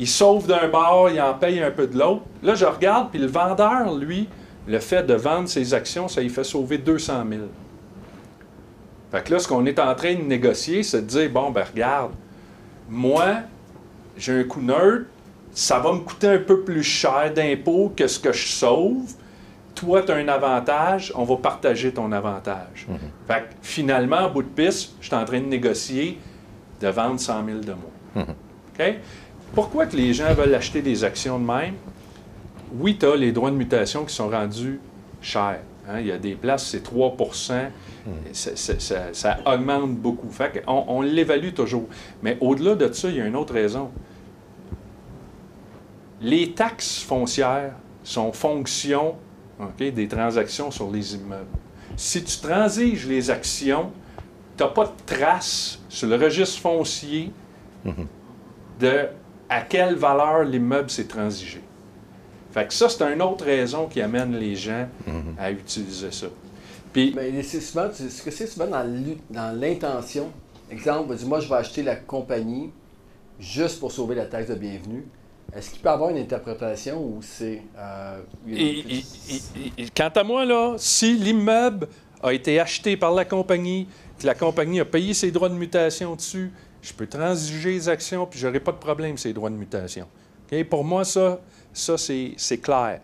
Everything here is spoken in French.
il sauve d'un bord, il en paye un peu de l'autre. Là, je regarde, puis le vendeur, lui, le fait de vendre ses actions, ça lui fait sauver 200 000. Fait que là, ce qu'on est en train de négocier, c'est de dire, bon, ben regarde, moi, j'ai un coût neutre, ça va me coûter un peu plus cher d'impôts que ce que je sauve. Toi, tu as un avantage, on va partager ton avantage. Fait que finalement, au bout de piste, je suis en train de négocier de vendre 100 000 de moins. OK? Pourquoi que les gens veulent acheter des actions de même? Oui, tu as les droits de mutation qui sont rendus chers. hein. Il y a des places, c'est 3 ça, ça- ça- ça augmente beaucoup. Fait on, on l'évalue toujours. Mais au-delà de ça, il y a une autre raison. Les taxes foncières sont fonction des transactions sur les immeubles. Si tu transiges les actions, tu n'as pas de trace sur le registre foncier de à quelle valeur l'immeuble s'est transigé. Fait que ça, c'est une autre raison qui amène les gens à utiliser ça. Puis, Mais c'est souvent, est-ce que c'est souvent dans l'intention? Exemple, moi je vais acheter la compagnie juste pour sauver la taxe de bienvenue. Est-ce qu'il peut y avoir une interprétation ou c'est. euh, il y a- Et- et- et- et- quant à moi, là, si l'immeuble a été acheté par la compagnie, que la compagnie a payé ses droits de mutation dessus, je peux transiger les actions puis j'aurai pas de problème ces droits de mutation. Pour moi, ça, c'est clair.